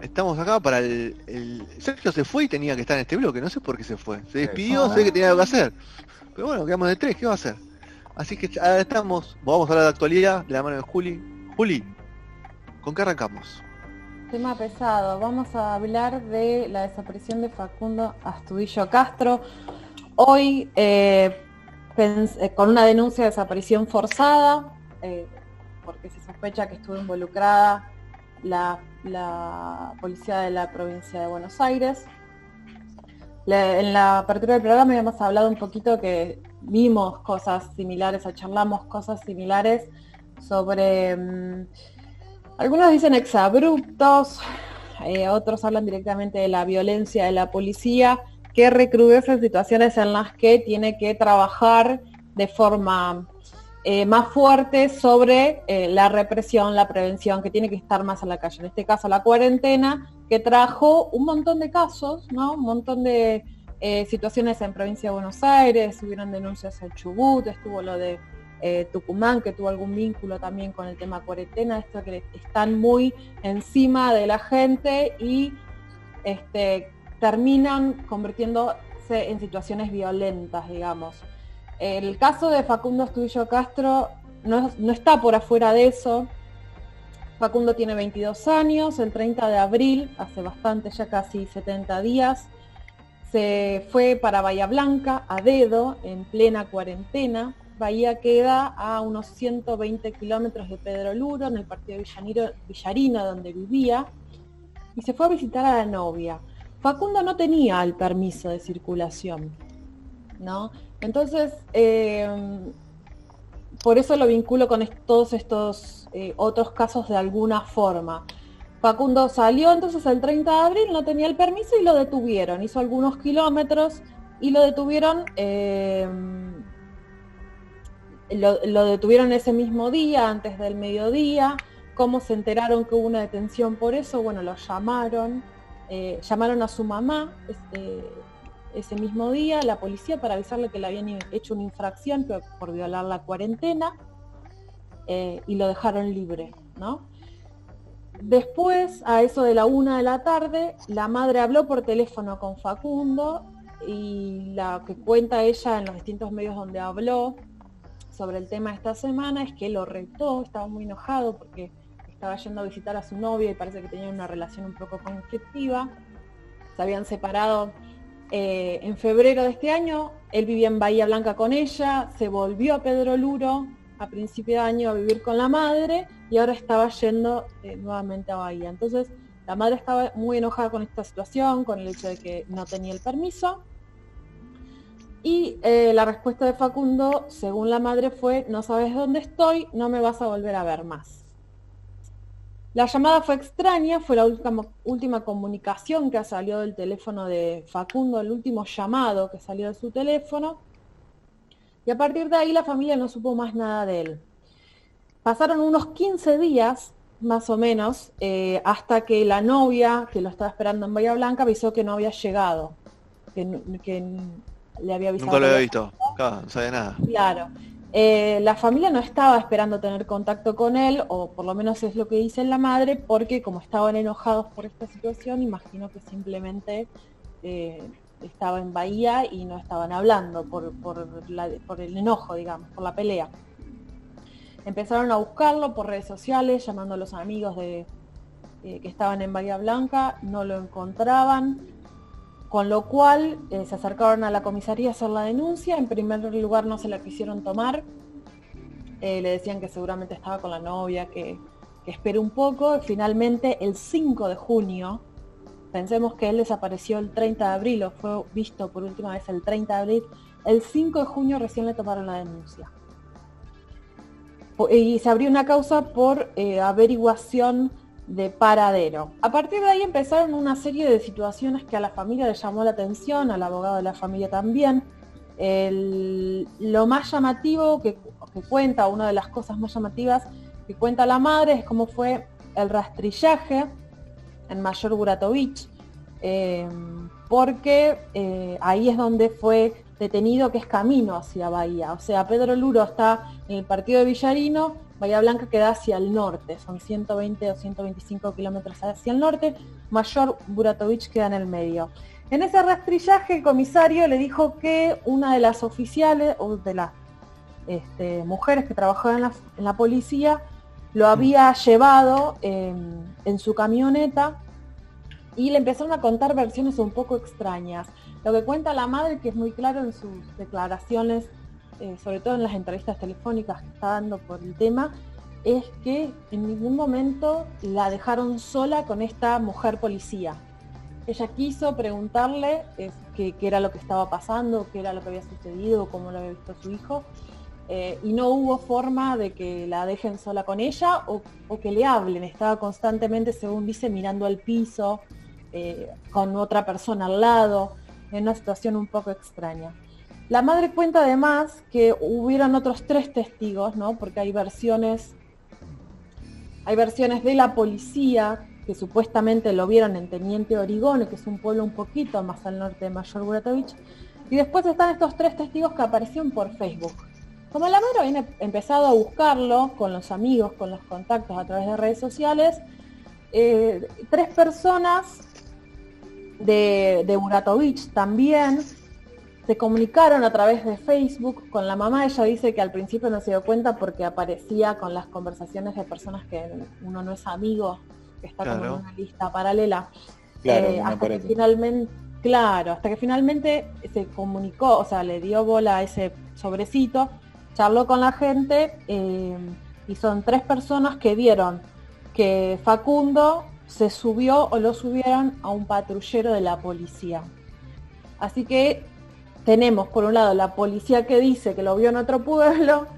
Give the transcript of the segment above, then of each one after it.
Estamos acá para el, Sergio se fue y tenía que estar en este bloque, no sé por qué se fue. Se despidió, sé que tenía algo que hacer. Pero bueno, quedamos de tres, ¿qué va a hacer? Así que ahora estamos, vamos a hablar de actualidad de la mano de Juli. Juli, ¿con qué arrancamos? Tema pesado, vamos a hablar de la desaparición de Facundo Astudillo Castro. Hoy, eh, eh, con una denuncia de desaparición forzada, eh, porque se sospecha que estuvo involucrada la, policía de la provincia de Buenos Aires. en la apertura del programa habíamos hablado un poquito que vimos cosas similares o charlamos cosas similares sobre, mm, algunos dicen exabruptos, eh, otros hablan directamente de la violencia de la policía, que recrudece situaciones en las que tiene que trabajar de forma eh, más fuerte sobre eh, la represión, la prevención, que tiene que estar más en la calle. En este caso, la cuarentena, que trajo un montón de casos, ¿no? Un montón de eh, situaciones en provincia de Buenos Aires, hubieron denuncias en Chubut, estuvo lo de Tucumán, que tuvo algún vínculo también con el tema cuarentena, esto que están muy encima de la gente y este, terminan convirtiéndose en situaciones violentas, digamos. El caso de Facundo Estudillo Castro no, está por afuera de eso. Facundo tiene 22 años, el 30 de abril, hace bastante, ya casi 70 días, se fue para Bahía Blanca a dedo, en plena cuarentena. Bahía queda a unos 120 kilómetros de Pedro Luro, en el partido Villarino, Villarino, donde vivía, y se fue a visitar a la novia. Facundo no tenía el permiso de circulación, ¿no? Entonces, eh, por eso lo vinculo con todos estos eh, otros casos de alguna forma. Facundo salió entonces el 30 de abril, no tenía el permiso y lo detuvieron. Hizo algunos kilómetros y lo detuvieron. Eh, lo, detuvieron ese mismo día, antes del mediodía. ¿Cómo se enteraron que hubo una detención por eso? Bueno, lo llamaron, llamaron a su mamá, este, ese mismo día la policía para avisarle que le habían hecho una infracción por, violar la cuarentena eh, y lo dejaron libre, ¿no? Después, a eso de la una de la tarde, la madre habló por teléfono con Facundo y la que cuenta ella en los distintos medios donde habló sobre el tema esta semana es que lo retó, estaba muy enojado porque estaba yendo a visitar a su novia y parece que tenía una relación un poco conflictiva. Se habían separado eh, en febrero de este año, él vivía en Bahía Blanca con ella, se volvió a Pedro Luro a principio de año a vivir con la madre y ahora estaba yendo eh, nuevamente a Bahía. Entonces, la madre estaba muy enojada con esta situación, con el hecho de que no tenía el permiso. Y eh, la respuesta de Facundo, según la madre, fue, no sabes dónde estoy, no me vas a volver a ver más. La llamada fue extraña, fue la última, última comunicación que salió del teléfono de Facundo, el último llamado que salió de su teléfono. Y a partir de ahí la familia no supo más nada de él. Pasaron unos 15 días, más o menos, eh, hasta que la novia, que lo estaba esperando en Bahía Blanca, avisó que no había llegado, que, le había avisado. Nunca lo había visto, no sabía nada. Claro. Eh, la familia no estaba esperando tener contacto con él, o por lo menos es lo que dice la madre, porque como estaban enojados por esta situación, imagino que simplemente eh, estaba en Bahía y no estaban hablando por, el enojo, digamos, por la pelea. Empezaron a buscarlo por redes sociales, llamando a los amigos de, eh, que estaban en Bahía Blanca, no lo encontraban, con lo cual eh, se acercaron a la comisaría a hacer la denuncia. En primer lugar no se la quisieron tomar. Eh, le decían que seguramente estaba con la novia, que, que espere un poco. Finalmente, el 5 de junio, pensemos que él desapareció el 30 de abril o fue visto por última vez el 30 de abril, el 5 de junio recién le tomaron la denuncia. Y se abrió una causa por eh, averiguación de paradero. A partir de ahí empezaron una serie de situaciones que a la familia le llamó la atención, al abogado de la familia también. lo más llamativo que, cuenta, una de las cosas más llamativas que cuenta la madre es cómo fue el rastrillaje en Mayor Buratovich, eh, porque eh, ahí es donde fue detenido, que es camino hacia Bahía. O sea, Pedro Luro está en el partido de Villarino, Bahía Blanca queda hacia el norte, son 120 o 125 kilómetros hacia el norte, Mayor Buratovich queda en el medio. En ese rastrillaje el comisario le dijo que una de las oficiales o de las este, mujeres que trabajaban en la, policía lo había llevado en su camioneta y le empezaron a contar versiones un poco extrañas. Lo que cuenta la madre, que es muy claro en sus declaraciones eh, sobre todo en las entrevistas telefónicas que está dando por el tema, es que en ningún momento la dejaron sola con esta mujer policía. Ella quiso preguntarle qué, era lo que estaba pasando, qué era lo que había sucedido, cómo lo había visto su hijo, eh, y no hubo forma de que la dejen sola con ella o, que le hablen. Estaba constantemente, según dice, mirando al piso, eh, con otra persona al lado, en una situación un poco extraña. La madre cuenta además que hubieron otros tres testigos, ¿no? Porque hay versiones, hay versiones de la policía que supuestamente lo vieron en Teniente Origone, que es un pueblo un poquito más al norte de Mayor Buratovich. Y después están estos tres testigos que aparecieron por Facebook. Como la madre había empezado a buscarlo con los amigos, con los contactos a través de redes sociales, eh, tres personas de, de Buratovich también se comunicaron a través de Facebook con la mamá. Ella dice que al principio no se dio cuenta porque aparecía con las conversaciones de personas que uno no es amigo, que está como en una lista paralela. Claro, eh, hasta que finalmente, claro, hasta que finalmente se comunicó, o sea, le dio bola a ese sobrecito, charló con la gente eh, y son tres personas que vieron que Facundo se subió o lo subieron a un patrullero de la policía. Así que tenemos por un lado la policía que dice que lo vio en otro pueblo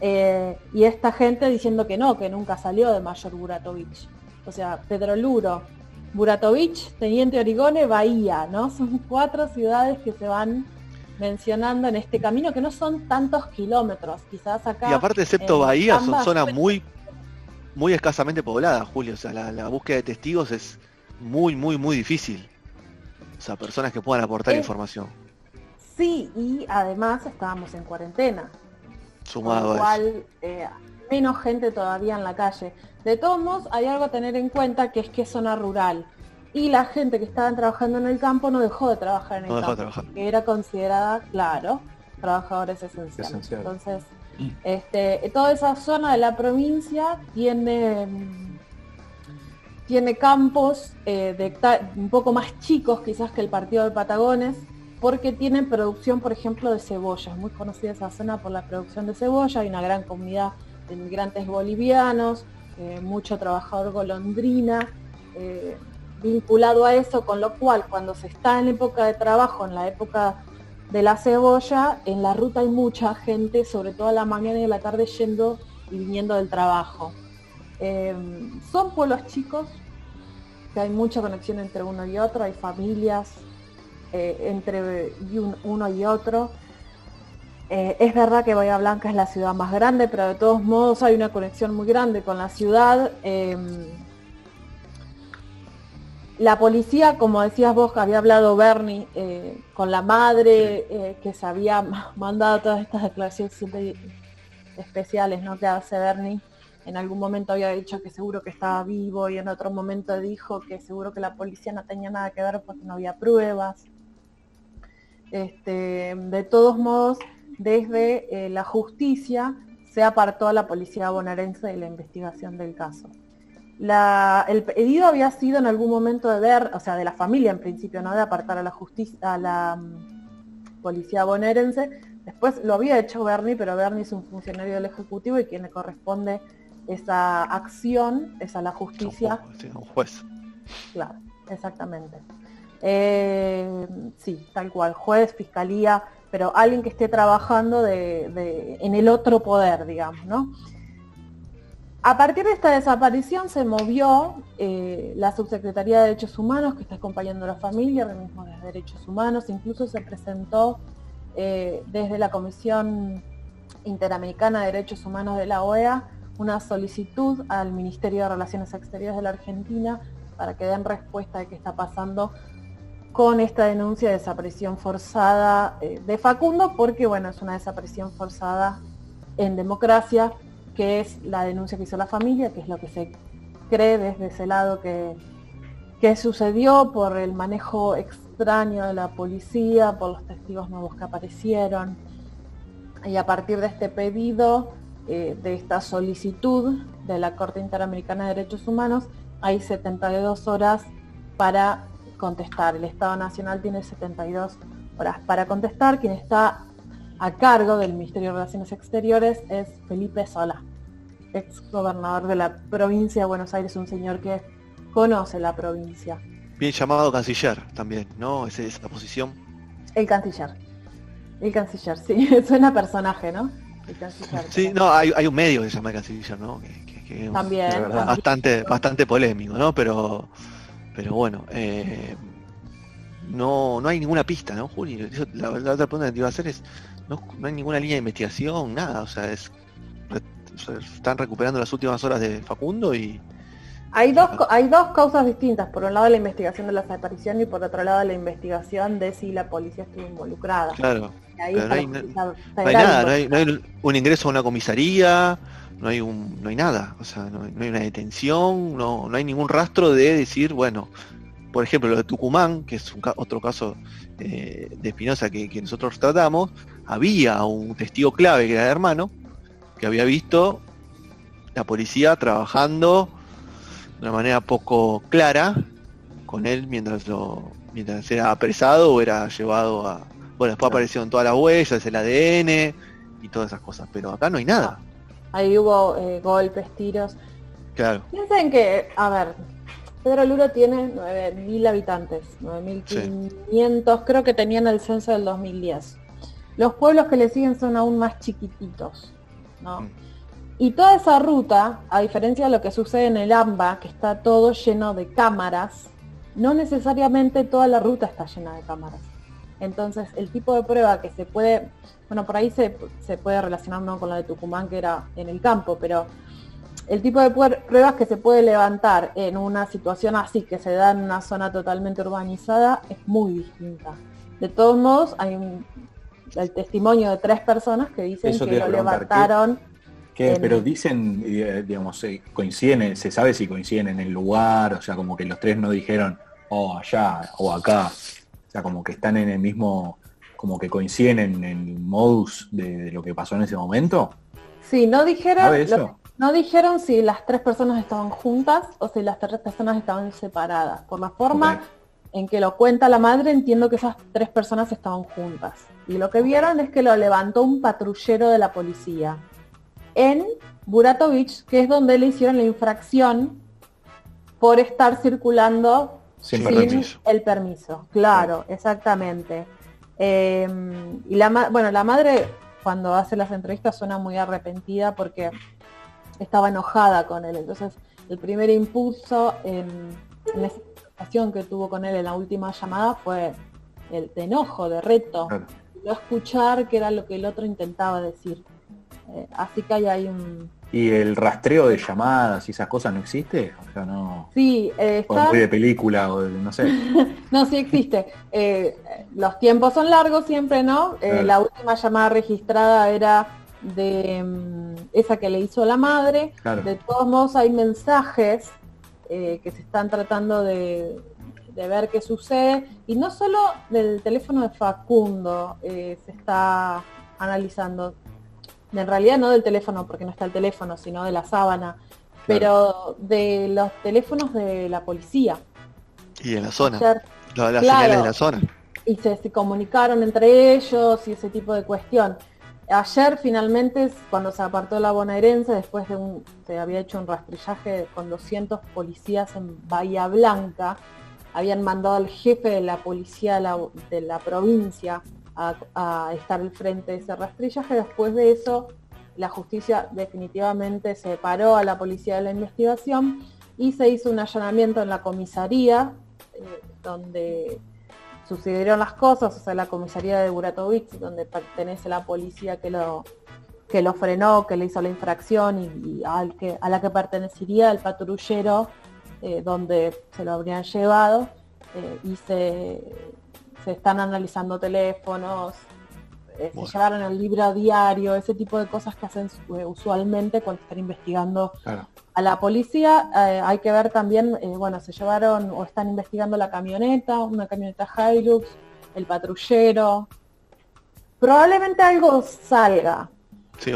eh, y esta gente diciendo que no, que nunca salió de Mayor Buratovich. O sea, Pedro Luro, Buratovich, Teniente Origone, Bahía, ¿no? Son cuatro ciudades que se van mencionando en este camino que no son tantos kilómetros, quizás acá. Y aparte, excepto Bahía, son zonas muy, muy escasamente pobladas, Julio. O sea, la, la, búsqueda de testigos es muy, muy, muy difícil. O sea, personas que puedan aportar información. Sí, y además estábamos en cuarentena. Sumado con cual, eh, menos gente todavía en la calle. De todos modos, hay algo a tener en cuenta que es que es zona rural. Y la gente que estaba trabajando en el campo no dejó de trabajar en el campo. Que era considerada, claro, trabajadores esenciales. Entonces, este, toda esa zona de la provincia tiene tiene campos eh, de un poco más chicos quizás que el partido de Patagones, porque tienen producción, por ejemplo, de cebolla. Es muy conocida esa zona por la producción de cebolla. Hay una gran comunidad de inmigrantes bolivianos, eh, mucho trabajador golondrina, eh, vinculado a eso, con lo cual cuando se está en época de trabajo, en la época de la cebolla, en la ruta hay mucha gente, sobre todo a la mañana y a la tarde, yendo y viniendo del trabajo. Eh, son pueblos chicos, que hay mucha conexión entre uno y otro, hay familias, eh, entre uno y otro. Eh, es verdad que Bahía Blanca es la ciudad más grande, pero de todos modos hay una conexión muy grande con la ciudad. Em, la policía, como decías vos, que había hablado Bernie eh, con la madre, que se había mandado todas estas declaraciones especiales ¿no? que hace Bernie. En algún momento había dicho que seguro que estaba vivo y en otro momento dijo que seguro que la policía no tenía nada que ver porque no había pruebas. Este, de todos modos, desde eh, la justicia se apartó a la policía bonaerense de la investigación del caso. el pedido había sido en algún momento de ver, o sea, de la familia en principio, no de apartar a la justicia, a la mm, policía bonaerense. Después lo había hecho Bernie, pero Bernie es un funcionario del Ejecutivo y quien le corresponde esa acción es a la justicia. Un juez. Claro, exactamente. Eh, sí, tal cual, juez, fiscalía, pero alguien que esté trabajando en el otro poder, digamos, ¿no? a partir de esta desaparición se movió eh, la Subsecretaría de Derechos Humanos, que está acompañando a la familia, mismo de Derechos Humanos, incluso se presentó eh, desde la Comisión Interamericana de Derechos Humanos de la OEA una solicitud al Ministerio de Relaciones Exteriores de la Argentina para que den respuesta de qué está pasando con esta denuncia de desaparición forzada eh, de Facundo, porque bueno, es una desaparición forzada en democracia, que es la denuncia que hizo la familia, que es lo que se cree desde ese lado que, que sucedió por el manejo extraño de la policía, por los testigos nuevos que aparecieron. Y a partir de este pedido, eh, de esta solicitud de la Corte Interamericana de Derechos Humanos, hay 72 horas para contestar. El Estado Nacional tiene 72 horas para contestar. Quien está a cargo del Ministerio de Relaciones Exteriores es Felipe Sola, ex gobernador de la provincia de Buenos Aires, un señor que conoce la provincia. Bien llamado canciller también, ¿no? Esa es la posición. El canciller. El canciller, sí, suena personaje, ¿no? El canciller. Sí, no, hay, hay un medio que se llama el canciller, ¿no? Que, también. bastante, bastante polémico, ¿no? Pero, pero bueno, eh, no, no hay ninguna pista, ¿no, Juli? La, la otra pregunta que te iba a hacer es, no, no hay ninguna línea de investigación, nada, o sea, es, están recuperando las últimas horas de Facundo y Hay dos, hay dos causas distintas. Por un lado la investigación de la desaparición y por otro lado la investigación de si la policía estuvo involucrada. claro, ahí Pero no hay no hay nada, no hay, no hay un ingreso a una comisaría, no hay un, no hay nada, o sea, no hay, no hay una detención, no, no hay ningún rastro de decir, bueno, por ejemplo, lo de Tucumán, que es un ca- otro caso eh, de Espinosa que, que nosotros tratamos, había un testigo clave que era el hermano, que había visto la policía trabajando de una manera poco clara con él mientras lo mientras era apresado o era llevado a bueno después aparecieron todas las huellas el ADN y todas esas cosas pero acá no hay nada Ahí hubo eh, golpes, tiros. claro Piensen que, a ver, Pedro Luro tiene 9.000 habitantes, 9.500, creo que tenían el censo del 2010. Los pueblos que le siguen son aún más chiquititos, ¿no? Mm. Y toda esa ruta, a diferencia de lo que sucede en el AMBA, que está todo lleno de cámaras, no necesariamente toda la ruta está llena de cámaras. Entonces, el tipo de prueba que se puede, bueno, por ahí se, se puede relacionar ¿no? con la de Tucumán, que era en el campo, pero el tipo de pruebas que se puede levantar en una situación así, que se da en una zona totalmente urbanizada, es muy distinta. De todos modos, hay un- el testimonio de tres personas que dicen Eso que lo preguntar, ¿qué- levantaron. ¿Qué? En- Pero dicen, eh, digamos, coinciden, se sabe si coinciden en el lugar, o sea, como que los tres no dijeron, oh, allá o acá, o sea, como que están en el mismo, como que coinciden en el modus de, de lo que pasó en ese momento. Sí, no dijeron, no dijeron si las tres personas estaban juntas o si las tres personas estaban separadas. Por la forma en que lo cuenta la madre, entiendo que esas tres personas estaban juntas. Y lo que vieron es que lo levantó un patrullero de la policía en Buratovich, que es donde le hicieron la infracción por estar circulando Sin Sin permiso. el permiso. Claro, exactamente. Eh, y la bueno, la madre cuando hace las entrevistas suena muy arrepentida porque estaba enojada con él. Entonces, el primer impulso en, en esa conversación que tuvo con él en la última llamada fue el de enojo, de reto, no escuchar que era lo que el otro intentaba decir. Eh, así que hay ahí un... ¿Y el rastreo de llamadas y esas cosas no existe? O sea, no... Sí, eh, O está... muy de película, o de- no sé. No, sí existe. Eh, los tiempos son largos siempre, ¿no? Eh, Claro. La última llamada registrada era de mm, esa que le hizo la madre. Claro. De todos modos hay mensajes eh, que se están tratando de, de ver qué sucede. Y no solo del teléfono de Facundo se está analizando. En realidad no del teléfono, porque no está el teléfono, sino de la sábana. Pero de los teléfonos de la policía. y en la zona Ayer la- las Claro. señales de la zona y se, se comunicaron entre ellos y ese tipo de cuestión. Ayer finalmente, cuando se apartó la bonaerense, después de un, se había hecho un rastrillaje con 200 policías en Bahía Blanca, habían mandado al jefe de la policía de la, de la provincia a, estar al frente de ese rastrillaje. Después de eso, la justicia definitivamente separó a la policía de la investigación y se hizo un allanamiento en la comisaría eh, donde sucedieron las cosas, o sea, la comisaría de Buratovich, donde pertenece la policía que lo, que lo frenó, que le hizo la infracción y, a la que pertenecería el patrullero eh, donde se lo habrían llevado eh, y se, se, están analizando teléfonos, eh, se llevaron el libro diario, ese tipo de cosas que hacen usualmente cuando están investigando a la policía. hay que ver también, bueno, se llevaron o están investigando la camioneta, una camioneta Hilux, el patrullero. Probablemente algo salga,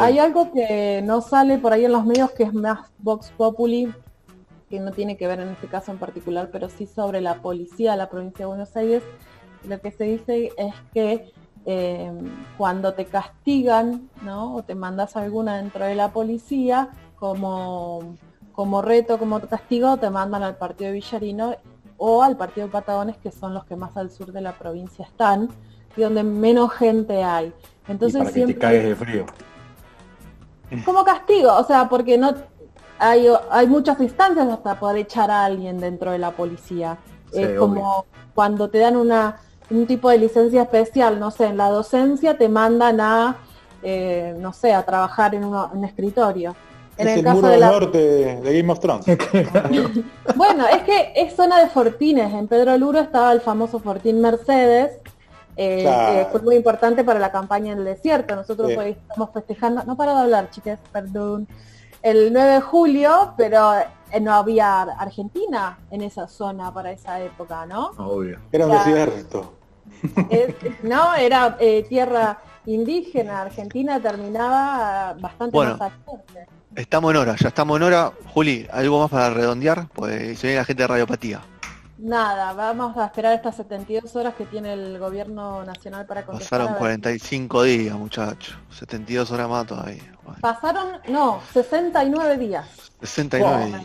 hay algo que no sale por ahí en los medios que es más Vox Populi, que no tiene que ver en este caso en particular, pero sí sobre la policía de la provincia de Buenos Aires. Lo que se dice es que eh, cuando te castigan, ¿no? O te mandas alguna dentro de la policía, como, como reto, como castigo, te mandan al partido de Villarino o al partido de Patagones, que son los que más al sur de la provincia están, y donde menos gente hay. Entonces y siempre... te caes de frío como castigo, o sea, porque no hay, hay muchas instancias hasta poder echar a alguien dentro de la policía. es como cuando te dan una un tipo de licencia especial, no sé, en la docencia te mandan a, eh, no sé, a trabajar en, un escritorio. En el, caso de la... norte de Game of Thrones. bueno, es que es zona de fortines. En Pedro Luro estaba el famoso Fortín Mercedes, eh, fue muy importante para la campaña en el desierto. Nosotros hoy estamos festejando, no para de hablar, chicas, perdón, el 9 de julio, pero eh, no había Argentina en esa zona para esa época, ¿no? Obvio. Era un desierto. No, era eh, tierra indígena. Argentina terminaba bastante bueno, más Estamos en hora, ya estamos en hora. Juli, ¿algo más para redondear? Pues se viene la gente de Radiopatía. Nada, vamos a esperar estas 72 horas que tiene el gobierno nacional para contestar. Pasaron 45 días, muchachos. 72 horas más todavía. Pasaron, no, 69 días. 69 días.